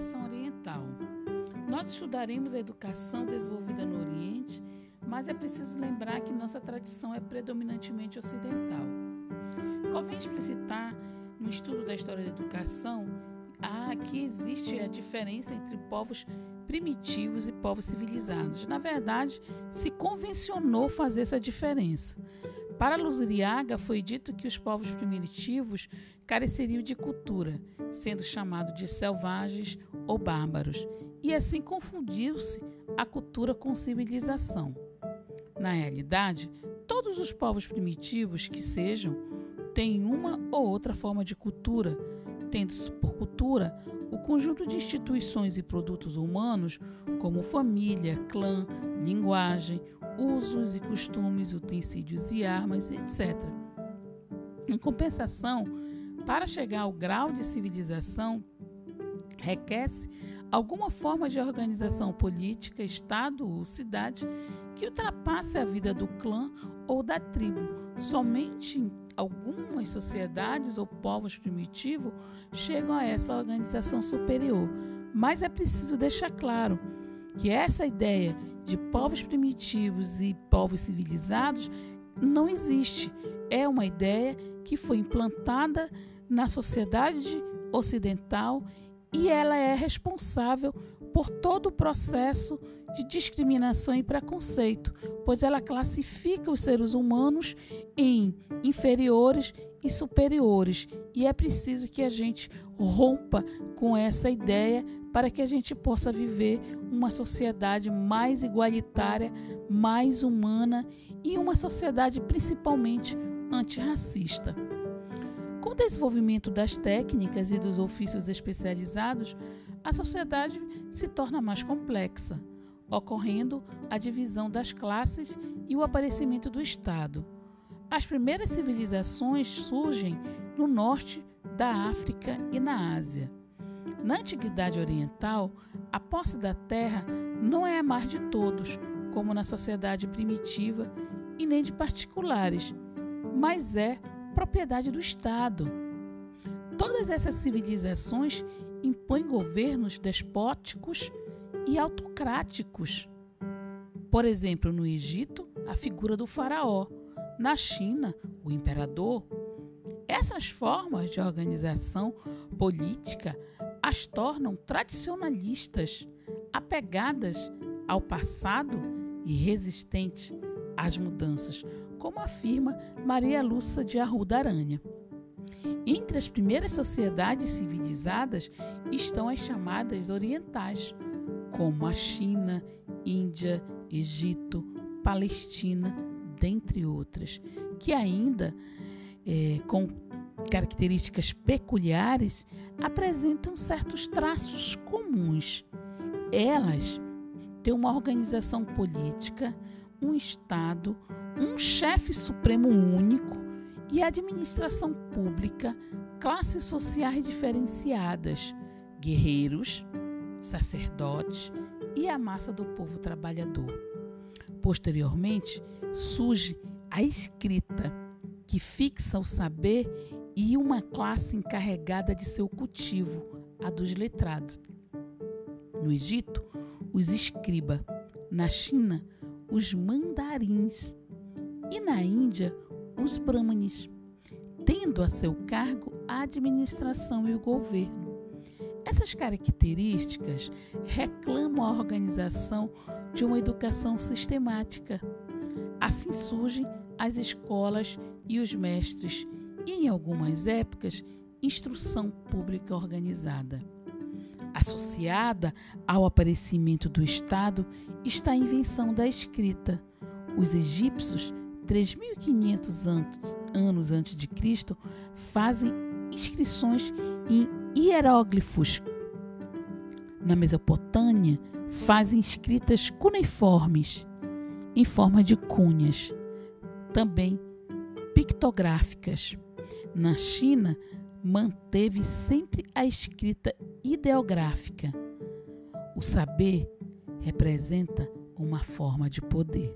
educação oriental. Nós estudaremos a educação desenvolvida no Oriente, mas é preciso lembrar que nossa tradição é predominantemente ocidental. Convém explicitar no estudo da história da educação ah, que existe a diferença entre povos primitivos e povos civilizados. Na verdade, se convencionou fazer essa diferença. Para Luziriaga foi dito que os povos primitivos careceriam de cultura, sendo chamados de selvagens ou bárbaros, e assim confundiu-se a cultura com civilização. Na realidade, todos os povos primitivos que sejam têm uma ou outra forma de cultura, tendo-se por cultura o conjunto de instituições e produtos humanos, como família, clã, linguagem, usos e costumes, utensílios e armas, etc. Em compensação, para chegar ao grau de civilização, requer-se alguma forma de organização política, Estado ou cidade que ultrapasse a vida do clã ou da tribo. Somente em algumas sociedades ou povos primitivos chegam a essa organização superior. Mas é preciso deixar claro que essa ideia de povos primitivos e povos civilizados não existe. É uma ideia que foi implantada na sociedade ocidental e ela é responsável por todo o processo de discriminação e preconceito, pois ela classifica os seres humanos em inferiores e superiores. E é preciso que a gente rompa com essa ideia para que a gente possa viver uma sociedade mais igualitária, mais humana e uma sociedade principalmente antirracista. Com o desenvolvimento das técnicas e dos ofícios especializados, a sociedade se torna mais complexa, ocorrendo a divisão das classes e o aparecimento do Estado. As primeiras civilizações surgem no norte da África e na Ásia. Na Antiguidade Oriental, a posse da terra não é a mar de todos, como na sociedade primitiva, e nem de particulares, mas é propriedade do Estado. Todas essas civilizações impõem governos despóticos e autocráticos. Por exemplo, no Egito, a figura do faraó, na China, o imperador. Essas formas de organização política as tornam tradicionalistas, apegadas ao passado e resistentes às mudanças, como afirma Maria Lúcia de Arruda Aranha. Entre as primeiras sociedades civilizadas estão as chamadas orientais, como a China, Índia, Egito, Palestina, dentre outras, que ainda, é, com características peculiares, apresentam certos traços comuns. Elas têm uma organização política, um Estado, um chefe supremo único e administração pública, classes sociais diferenciadas, guerreiros, sacerdotes e a massa do povo trabalhador. Posteriormente, surge a escrita, que fixa o saber e uma classe encarregada de seu cultivo, a dos letrados. No Egito, os escriba. Na China, os mandarins e na Índia os brahmanes, tendo a seu cargo a administração e o governo. Essas características reclamam a organização de uma educação sistemática. Assim surgem as escolas e os mestres, e em algumas épocas, instrução pública organizada. Associada ao aparecimento do Estado está a invenção da escrita. Os egípcios, 3.500 anos antes de Cristo, fazem inscrições em hieróglifos. Na Mesopotâmia, fazem escritas cuneiformes em forma de cunhas, também pictográficas. Na China, manteve sempre a escrita ideográfica. O saber representa uma forma de poder.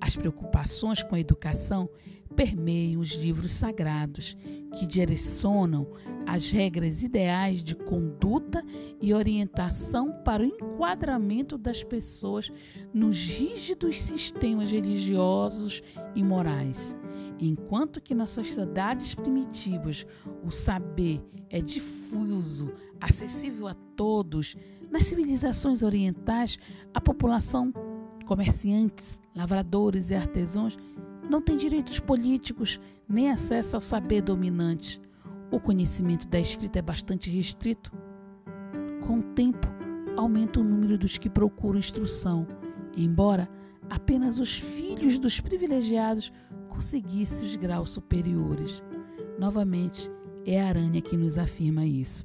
As preocupações com a educação permeiam os livros sagrados, que direcionam as regras ideais de conduta e orientação para o enquadramento das pessoas nos rígidos sistemas religiosos e morais. Enquanto que nas sociedades primitivas o saber é difuso, acessível a todos, nas civilizações orientais a população, comerciantes, lavradores e artesãos não tem direitos políticos nem acesso ao saber dominante. O conhecimento da escrita é bastante restrito. Com o tempo, aumenta o número dos que procuram instrução, embora apenas os filhos dos privilegiados conseguissem os graus superiores. Novamente, é a aranha que nos afirma isso.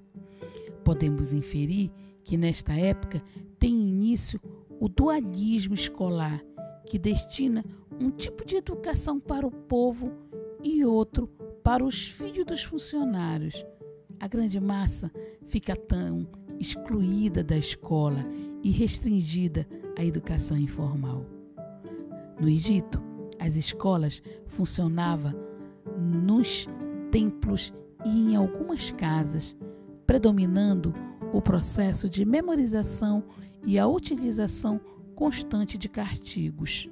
Podemos inferir que nesta época tem início o dualismo escolar, que destina um tipo de educação para o povo e outro para os filhos dos funcionários. A grande massa fica tão excluída da escola e restringida à educação informal. No Egito, as escolas funcionavam nos templos e em algumas casas, predominando o processo de memorização e a utilização constante de castigos.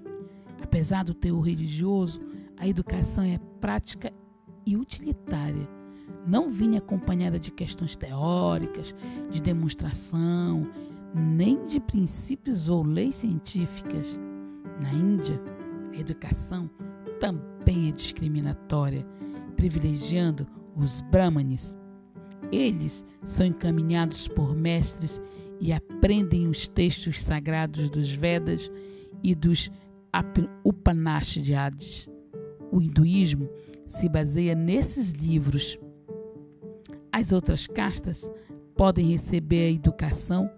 Apesar do teor religioso, a educação é prática e utilitária. Não vinha acompanhada de questões teóricas, de demonstração, nem de princípios ou leis científicas. Na Índia, a educação também é discriminatória, privilegiando os brahmanes. Eles são encaminhados por mestres e aprendem os textos sagrados dos Vedas e dos Upanishads. O hinduísmo se baseia nesses livros. As outras castas podem receber a educação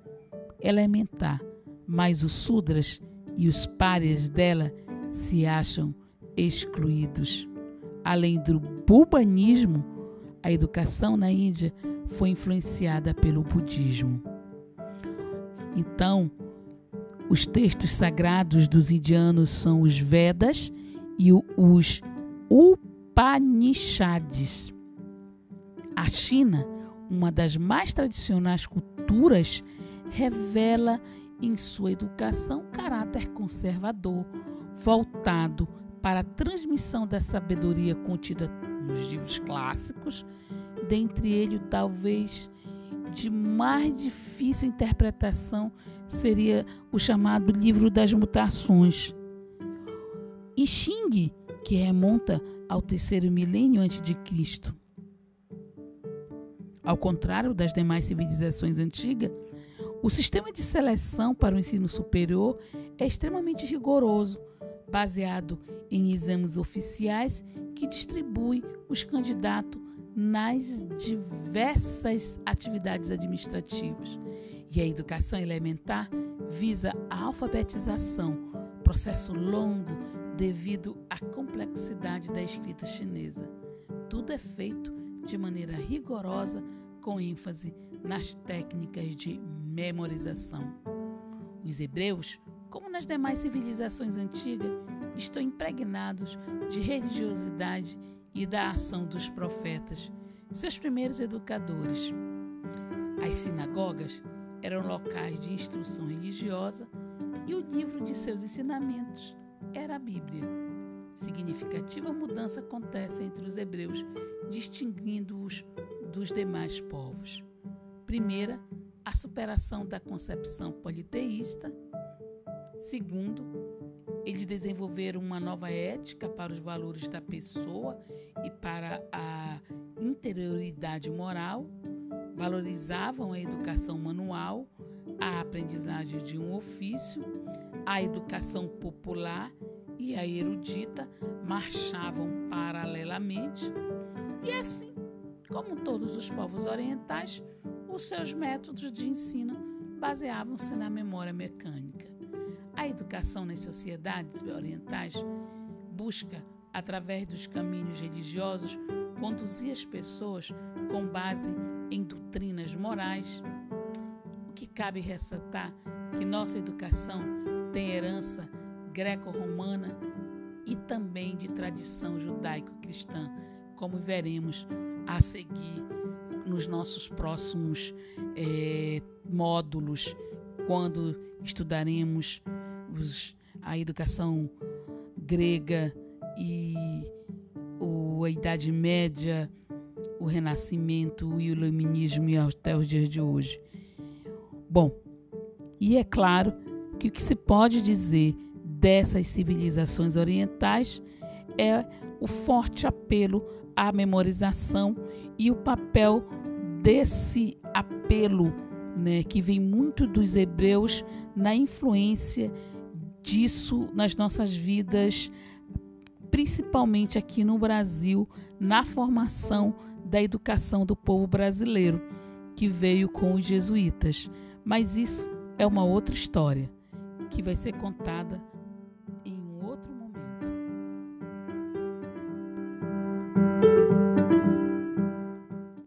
elementar, mas os sudras e os párias dela se acham excluídos. Além do bubanismo, a educação na Índia foi influenciada pelo budismo. Então, os textos sagrados dos indianos são os Vedas e os Upanishads. A China, uma das mais tradicionais culturas, revela em sua educação caráter conservador, voltado para a transmissão da sabedoria contida nos livros clássicos, dentre eles talvez de mais difícil interpretação seria o chamado Livro das Mutações. E Xing, que remonta ao terceiro milênio antes de Cristo. Ao contrário das demais civilizações antigas, o sistema de seleção para o ensino superior é extremamente rigoroso, baseado em exames oficiais que distribui os candidatos nas diversas atividades administrativas. E a educação elementar visa a alfabetização, processo longo devido à complexidade da escrita chinesa. Tudo é feito de maneira rigorosa, com ênfase nas técnicas de memorização. Os hebreus, como nas demais civilizações antigas, estão impregnados de religiosidade e da ação dos profetas, seus primeiros educadores. As sinagogas eram locais de instrução religiosa e o livro de seus ensinamentos era a Bíblia. Significativa mudança acontece entre os hebreus, distinguindo-os dos demais povos. Primeira, a superação da concepção politeísta. Segundo, eles desenvolveram uma nova ética para os valores da pessoa e para a interioridade moral, valorizavam a educação manual, a aprendizagem de um ofício, a educação popular e a erudita marchavam paralelamente, e assim, como todos os povos orientais, os seus métodos de ensino baseavam-se na memória mecânica. A educação nas sociedades orientais busca, através dos caminhos religiosos, conduzir as pessoas com base em doutrinas morais. O que cabe ressaltar que nossa educação tem herança greco-romana e também de tradição judaico-cristã, como veremos a seguir nos nossos próximos é, módulos, quando estudaremos os, a educação grega e o, a Idade Média, o Renascimento e o Iluminismo até os dias de hoje. Bom, e é claro que o que se pode dizer dessas civilizações orientais é o forte apelo à memorização e o papel desse apelo, né, que vem muito dos hebreus na influência disso nas nossas vidas, principalmente aqui no Brasil, na formação da educação do povo brasileiro, que veio com os jesuítas. Mas isso é uma outra história que vai ser contada